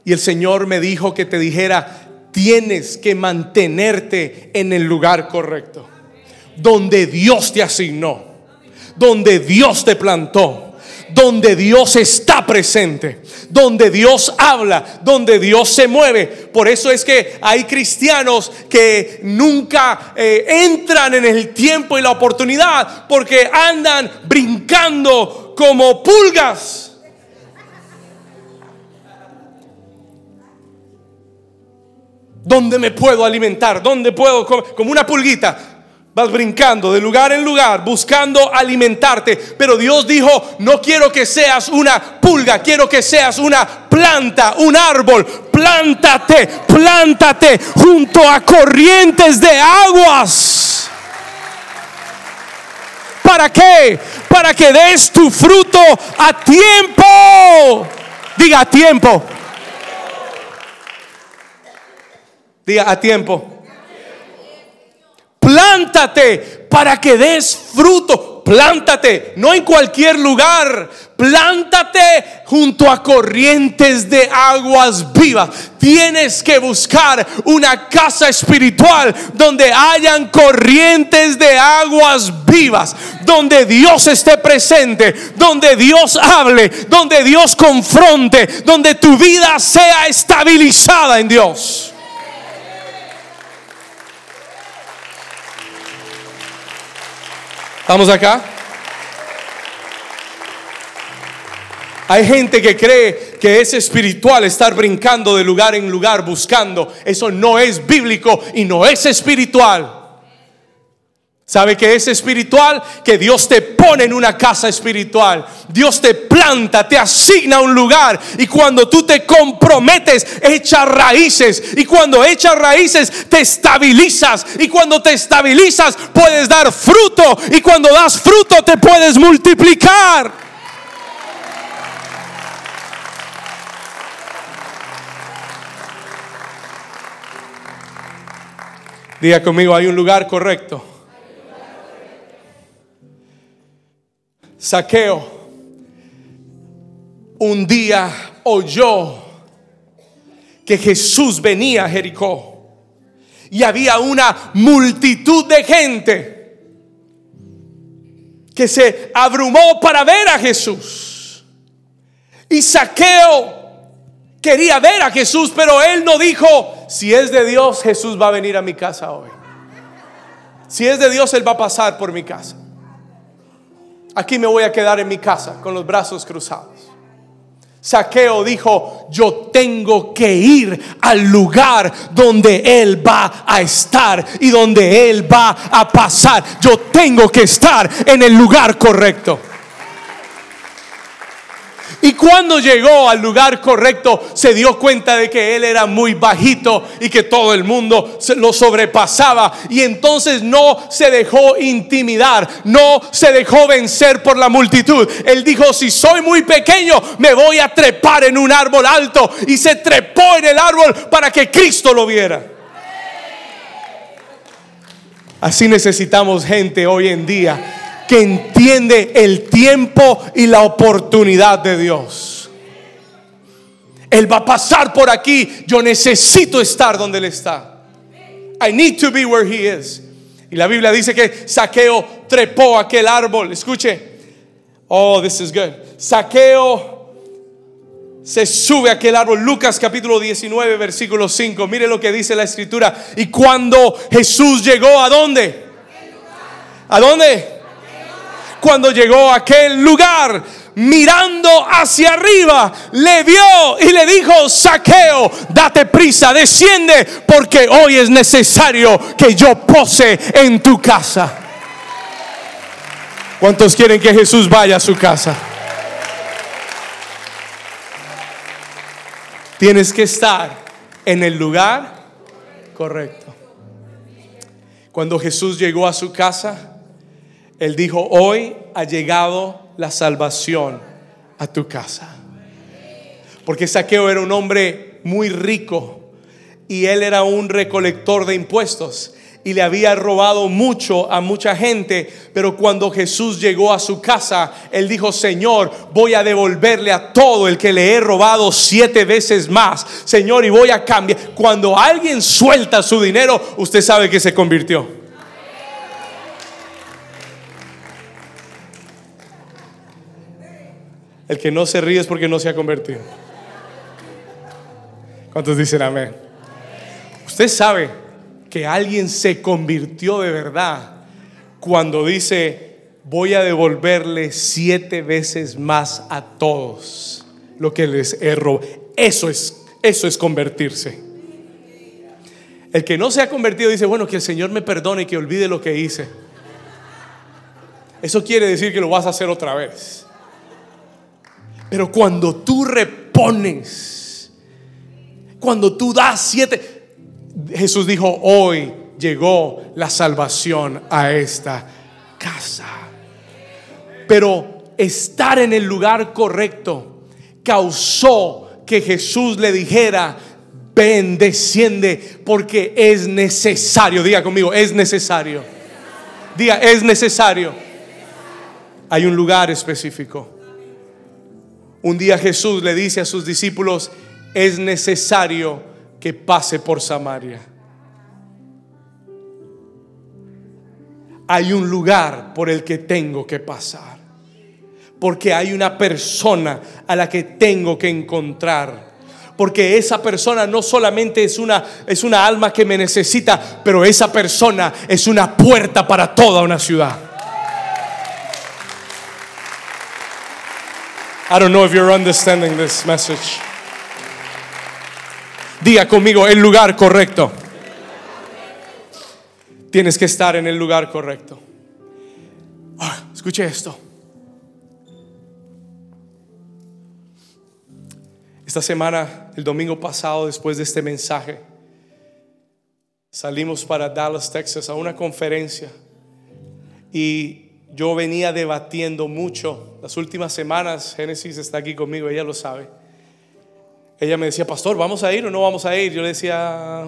Y el Señor me dijo que te dijera, tienes que mantenerte en el lugar correcto donde Dios te asignó, donde Dios te plantó donde Dios está presente, donde Dios habla, donde Dios se mueve. Por eso es que hay cristianos que nunca eh, entran en el tiempo y la oportunidad porque andan brincando como pulgas. ¿Dónde me puedo alimentar? ¿Dónde puedo Como una pulguita. Vas brincando de lugar en lugar, buscando alimentarte. Pero Dios dijo, no quiero que seas una pulga, quiero que seas una planta, un árbol. Plántate, plántate junto a corrientes de aguas. ¿Para qué? Para que des tu fruto a tiempo. Diga a tiempo. Diga a tiempo. Plántate para que des fruto. Plántate, no en cualquier lugar. Plántate junto a corrientes de aguas vivas. Tienes que buscar una casa espiritual donde hayan corrientes de aguas vivas, donde Dios esté presente, donde Dios hable, donde Dios confronte, donde tu vida sea estabilizada en Dios. ¿Estamos acá? Hay gente que cree que es espiritual estar brincando de lugar en lugar buscando. Eso no es bíblico y no es espiritual. ¿Sabe que es espiritual? Que Dios te pone en una casa espiritual. Dios te planta, te asigna un lugar. Y cuando tú te comprometes, echas raíces. Y cuando echas raíces, te estabilizas. Y cuando te estabilizas, puedes dar fruto. Y cuando das fruto, te puedes multiplicar. Diga conmigo, hay un lugar correcto Saqueo un día oyó que Jesús venía a Jericó y había una multitud de gente que se abrumó para ver a Jesús. Y Saqueo quería ver a Jesús, pero él no dijo, si es de Dios, Jesús va a venir a mi casa hoy. Si es de Dios, Él va a pasar por mi casa aquí me voy a quedar en mi casa con los brazos cruzados. Saqueo dijo, yo tengo que ir al lugar donde Él va a estar y donde Él va a pasar. Yo tengo que estar en el lugar correcto. Y cuando llegó al lugar correcto, se dio cuenta de que él era muy bajito y que todo el mundo lo sobrepasaba. Y entonces no se dejó intimidar, no se dejó vencer por la multitud. Él dijo, si soy muy pequeño, me voy a trepar en un árbol alto. Y se trepó en el árbol para que Cristo lo viera. Así necesitamos gente hoy en día que entiende el tiempo y la oportunidad de Dios. Él va a pasar por aquí. Yo necesito estar donde Él está. I need to be where He is. Y la Biblia dice que Saqueo trepó aquel árbol. Escuche. Oh, this is good. Saqueo se sube a aquel árbol. Lucas capítulo 19, versículo 5. Mire lo que dice la escritura. Y cuando Jesús llegó a dónde? ¿A dónde? Cuando llegó a aquel lugar, mirando hacia arriba, le vio y le dijo, saqueo, date prisa, desciende, porque hoy es necesario que yo pose en tu casa. ¿Cuántos quieren que Jesús vaya a su casa? Tienes que estar en el lugar correcto. Cuando Jesús llegó a su casa, él dijo, hoy ha llegado la salvación a tu casa. Porque Saqueo era un hombre muy rico y él era un recolector de impuestos y le había robado mucho a mucha gente, pero cuando Jesús llegó a su casa, él dijo, Señor, voy a devolverle a todo el que le he robado siete veces más, Señor, y voy a cambiar. Cuando alguien suelta su dinero, usted sabe que se convirtió. El que no se ríe es porque no se ha convertido. ¿Cuántos dicen amén? Usted sabe que alguien se convirtió de verdad cuando dice, voy a devolverle siete veces más a todos lo que les he robado. Eso es, eso es convertirse. El que no se ha convertido dice, bueno, que el Señor me perdone y que olvide lo que hice. Eso quiere decir que lo vas a hacer otra vez. Pero cuando tú repones, cuando tú das siete, Jesús dijo, hoy llegó la salvación a esta casa. Pero estar en el lugar correcto causó que Jesús le dijera, ven, desciende, porque es necesario. Diga conmigo, es necesario. Diga, es necesario. Hay un lugar específico. Un día Jesús le dice a sus discípulos, es necesario que pase por Samaria. Hay un lugar por el que tengo que pasar. Porque hay una persona a la que tengo que encontrar porque esa persona no solamente es una, es una alma que me necesita, pero esa persona es una puerta para toda una ciudad. I don't know if you're understanding this message. Diga conmigo el lugar correcto. Tienes que estar en el lugar correcto. Ah, escuche esto. Esta semana, el domingo pasado, después de este mensaje, salimos para Dallas, Texas, a una conferencia. Y yo venía debatiendo mucho las últimas semanas. Génesis está aquí conmigo, ella lo sabe. Ella me decía, pastor, ¿vamos a ir o no vamos a ir? Yo le decía,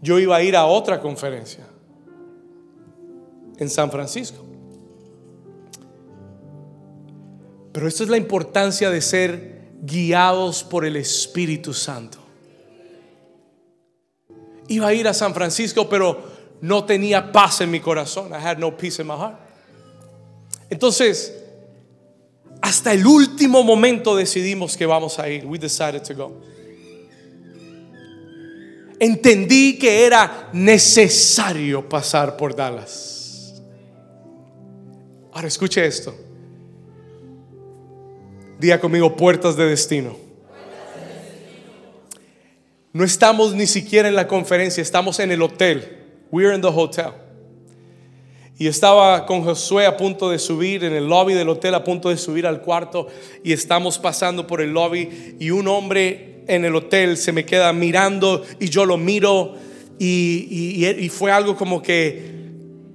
yo iba a ir a otra conferencia en San Francisco. Pero esto es la importancia de ser guiados por el Espíritu Santo. Iba a ir a San Francisco, pero no tenía paz en mi corazón. I had no peace in my heart. Entonces, hasta el último momento decidimos que vamos a ir. We decided to go. Entendí que era necesario pasar por Dallas. Ahora escuche esto. Diga conmigo, puertas de destino. No estamos ni siquiera en la conferencia, estamos en el hotel. We're in the hotel. Y estaba con Josué a punto de subir en el lobby del hotel, a punto de subir al cuarto. Y estamos pasando por el lobby y un hombre en el hotel se me queda mirando y yo lo miro. Y, y fue algo como que,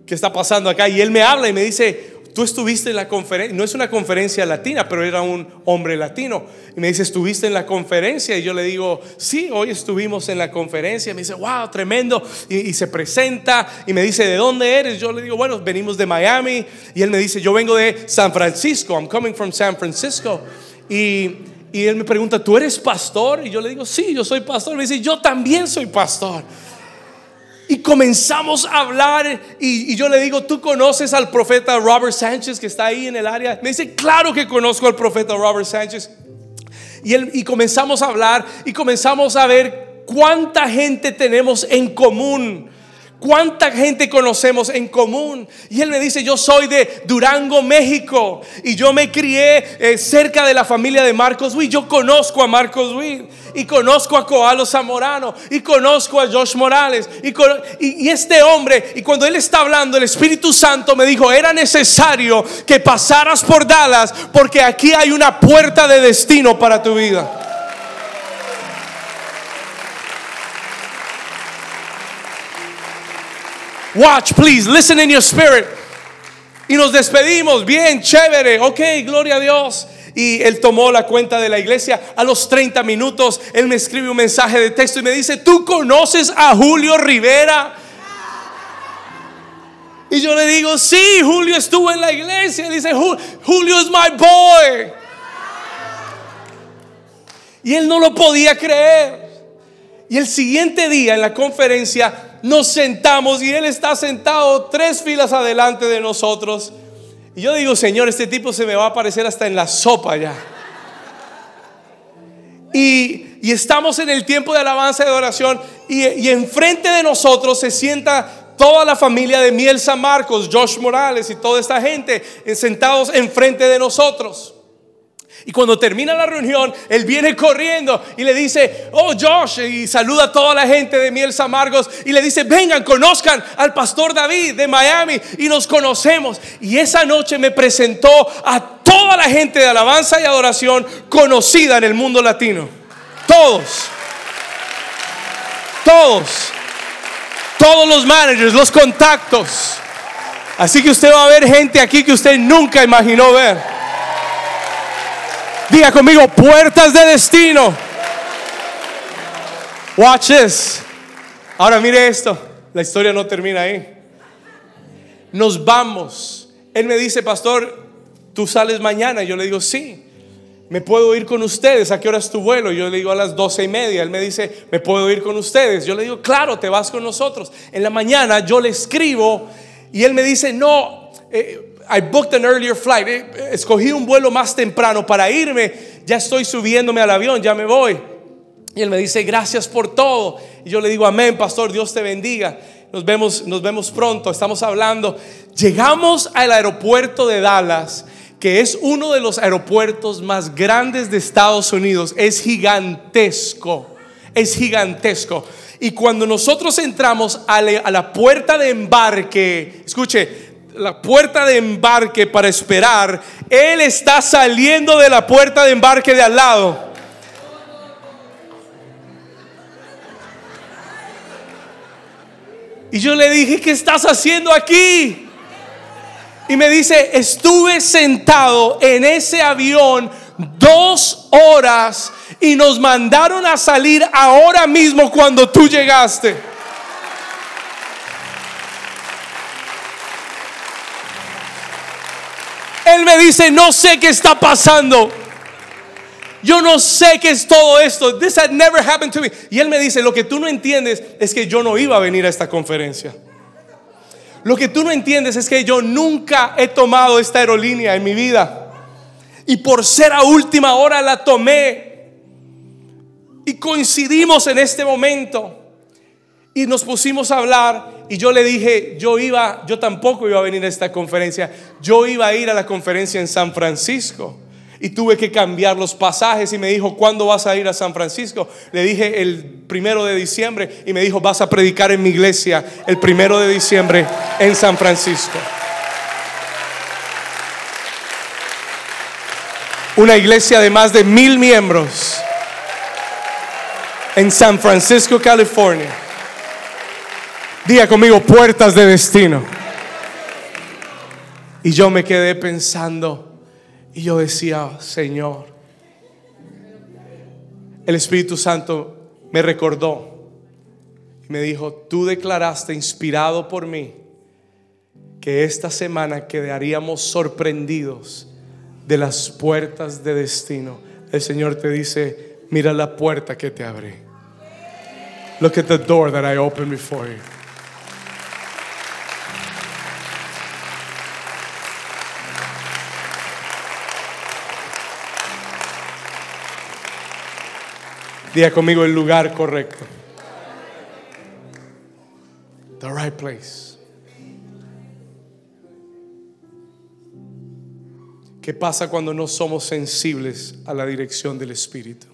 ¿qué está pasando acá? Y él me habla y me dice, tú estuviste en la conferencia, no es una conferencia latina, pero era un hombre latino. Y me dice, ¿estuviste en la conferencia? Y yo le digo, sí, hoy estuvimos en la conferencia. Y me dice, wow, tremendo. Y, se presenta y me dice, ¿de dónde eres? Yo le digo, bueno, venimos de Miami. Y él me dice, yo vengo de San Francisco. I'm coming from San Francisco. Y, y él me pregunta, ¿tú eres pastor? Y yo le digo, sí, yo soy pastor. Me dice, yo también soy pastor. Y comenzamos a hablar y, yo le digo, ¿tú conoces al profeta Robert Sánchez que está ahí en el área? Me dice, claro que conozco al profeta Robert Sánchez. Y, él, y comenzamos a hablar y comenzamos a ver cuánta gente tenemos en común ¿Cuánta gente conocemos en común? Y él me dice, yo soy de Durango, México, y yo me crié eh, cerca de la familia de Marcos Witt. Yo conozco a Marcos Witt, y conozco a Coalo Zamorano, y conozco a Josh Morales, y, y este hombre, y cuando él está hablando, el Espíritu Santo me dijo, era necesario que pasaras por Dallas, porque aquí hay una puerta de destino para tu vida. Watch, please, listen in your spirit. Y nos despedimos, bien, chévere, ok, gloria a Dios. Y él tomó la cuenta de la iglesia. A los 30 minutos, él me escribe un mensaje de texto y me dice, ¿tú conoces a Julio Rivera? Y yo le digo, sí, Julio estuvo en la iglesia. Dice, Julio es my boy. Y él no lo podía creer. Y el siguiente día en la conferencia nos sentamos y él está sentado tres filas adelante de nosotros. Y yo digo, Señor, este tipo se me va a aparecer hasta en la sopa ya. Y, estamos en el tiempo de alabanza y de oración y, y enfrente de nosotros se sienta toda la familia de Miel San Marcos, Josh Morales y toda esta gente sentados enfrente de nosotros. Y cuando termina la reunión, él viene corriendo y le dice, oh Josh, y saluda a toda la gente de Miel San Marcos y le dice, vengan, conozcan al pastor David de Miami y nos conocemos. Y esa noche me presentó a toda la gente de alabanza y adoración conocida en el mundo latino. Todos. Todos. Todos los managers, los contactos. Así que usted va a ver gente aquí que usted nunca imaginó ver. Diga conmigo, puertas de destino. Watch this. Ahora mire esto. La historia no termina ahí. Nos vamos. Él me dice, pastor, tú sales mañana. Yo le digo, sí. ¿Me puedo ir con ustedes? ¿A qué hora es tu vuelo? Yo le digo a las doce y media. Él me dice, ¿me puedo ir con ustedes? Yo le digo, claro, te vas con nosotros. En la mañana yo le escribo y él me dice, no, eh, I booked an earlier flight. Eh, escogí un vuelo más temprano para irme. Ya estoy subiéndome al avión, ya me voy. Y él me dice, gracias por todo. Y yo le digo, amén, pastor, Dios te bendiga. Nos vemos, nos vemos pronto. Estamos hablando. Llegamos al aeropuerto de Dallas, que es uno de los aeropuertos más grandes de Estados Unidos. Es gigantesco. Es gigantesco. Y cuando nosotros entramos a la puerta de embarque, escuche, la puerta de embarque para esperar, Él está saliendo de la puerta de embarque de al lado. Y yo le dije, ¿qué estás haciendo aquí? Y me dice, estuve sentado en ese avión dos horas y nos mandaron a salir ahora mismo cuando tú llegaste. Él me dice, no sé qué está pasando. Yo no sé qué es todo esto. This had never happened to me. Y él me dice, lo que tú no entiendes es que yo no iba a venir a esta conferencia. Lo que tú no entiendes es que yo nunca he tomado esta aerolínea en mi vida. Y por ser a última hora la tomé. Y coincidimos en este momento. Y nos pusimos a hablar y yo le dije, yo iba, yo tampoco iba a venir a esta conferencia, yo iba a ir a la conferencia en San Francisco. Y tuve que cambiar los pasajes y me dijo, ¿cuándo vas a ir a San Francisco? Le dije el primero de diciembre y me dijo, vas a predicar en mi iglesia el primero de diciembre en San Francisco. Una iglesia de más de mil miembros en San Francisco, California. Diga conmigo, puertas de destino. Y yo me quedé pensando y yo decía, Señor, el Espíritu Santo me recordó y me dijo, tú declaraste inspirado por mí que esta semana quedaríamos sorprendidos de las puertas de destino. El Señor te dice, mira la puerta que te abrí. Look at the door that I opened before you. Diga conmigo el lugar correcto. The right place. ¿Qué pasa cuando no somos sensibles a la dirección del Espíritu?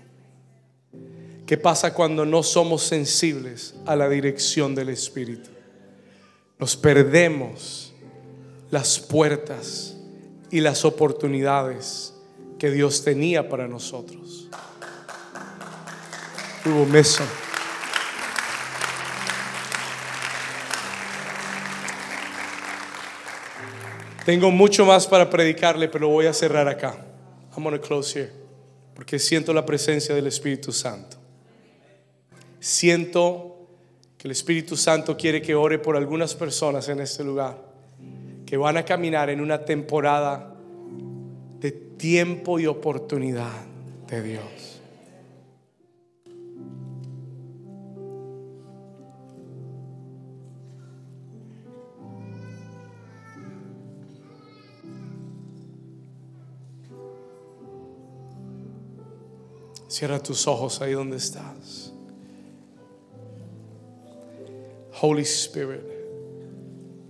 ¿Qué pasa cuando no somos sensibles a la dirección del Espíritu? Nos perdemos las puertas y las oportunidades que Dios tenía para nosotros. We will. Tengo mucho más para predicarle, pero voy a cerrar acá. I'm going to close here. Porque siento la presencia del Espíritu Santo. Siento que el Espíritu Santo quiere que ore por algunas personas en este lugar que van a caminar en una temporada de tiempo y oportunidad de Dios. Cierra tus ojos ahí donde estás. Holy Spirit,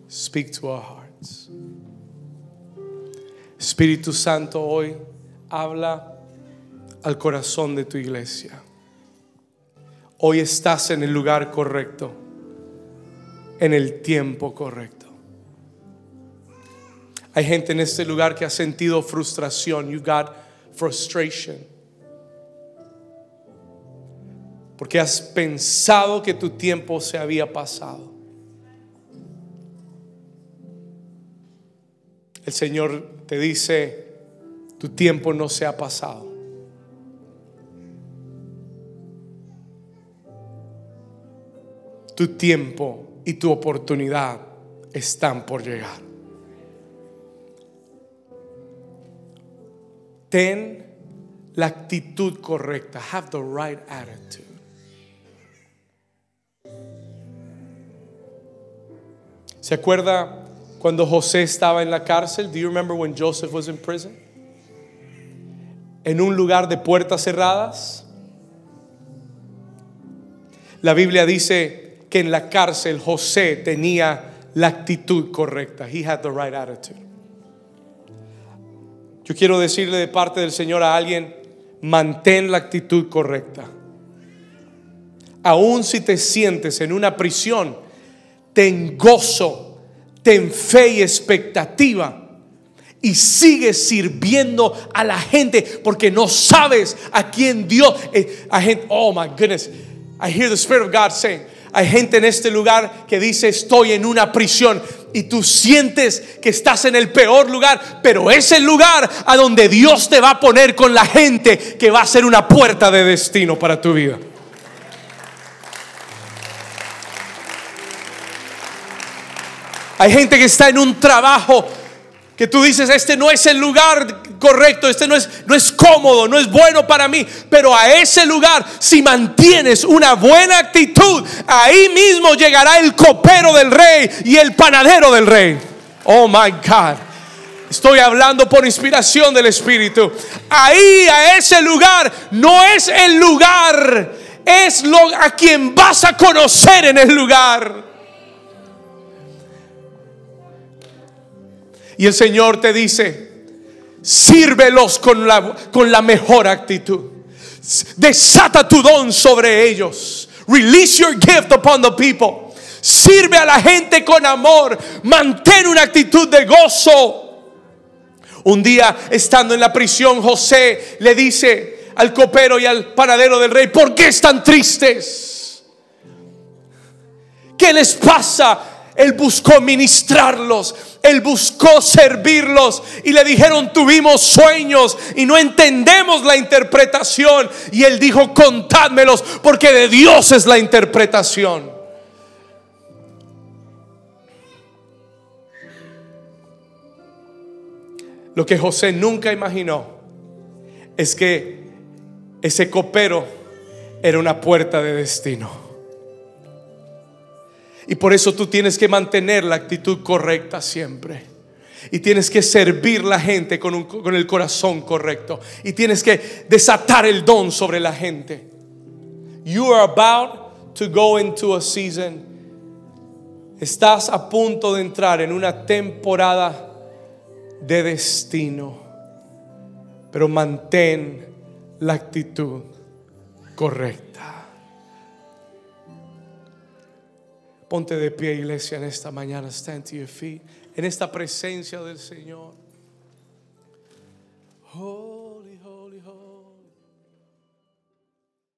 speak to our hearts. Espíritu Santo, hoy habla al corazón de tu iglesia. Hoy estás en el lugar correcto, en el tiempo correcto. Hay gente en este lugar que ha sentido frustración. You got frustration. Porque has pensado que tu tiempo se había pasado. El Señor te dice, tu tiempo no se ha pasado. Tu tiempo y tu oportunidad están por llegar. Ten la actitud correcta. Have the right attitude. ¿Se acuerda cuando José estaba en la cárcel? Do you remember when Joseph was in prison? En un lugar de puertas cerradas. La Biblia dice que en la cárcel José tenía la actitud correcta. He had the right attitude. Yo quiero decirle de parte del Señor a alguien, mantén la actitud correcta. Aún si te sientes en una prisión, ten gozo, ten fe y expectativa. Y sigue sirviendo a la gente porque no sabes a quién Dios. Eh, oh my goodness. I hear the Spirit of God saying, hay gente en este lugar que dice estoy en una prisión y tú sientes que estás en el peor lugar, pero es el lugar a donde Dios te va a poner con la gente que va a ser una puerta de destino para tu vida. Hay gente que está en un trabajo que tú dices, este no es el lugar correcto, este no es, no es cómodo, no es bueno para mí, pero a ese lugar, si mantienes una buena actitud, ahí mismo llegará el copero del rey y el panadero del rey. Oh my God. Estoy hablando por inspiración del Espíritu. Ahí, a ese lugar, no es el lugar, es lo a quien vas a conocer en el lugar. Y el Señor te dice, sírvelos con la, con la mejor actitud. Desata tu don sobre ellos. Release your gift upon the people. Sirve a la gente con amor. Mantén una actitud de gozo. Un día, estando en la prisión, José le dice al copero y al panadero del rey, ¿por qué están tristes? ¿Qué les pasa? Él buscó ministrarlos, él buscó servirlos y le dijeron tuvimos sueños y no entendemos la interpretación. Y él dijo contádmelos porque de Dios es la interpretación. Lo que José nunca imaginó es que ese copero era una puerta de destino. Y por eso tú tienes que mantener la actitud correcta siempre. Y tienes que servir la gente con, con, el corazón correcto. Y tienes que desatar el don sobre la gente. You are about to go into a season. Estás a punto de entrar en una temporada de destino. Pero mantén la actitud correcta. Ponte de pie, iglesia, en esta mañana. Stand to your feet. En esta presencia del Señor. Holy.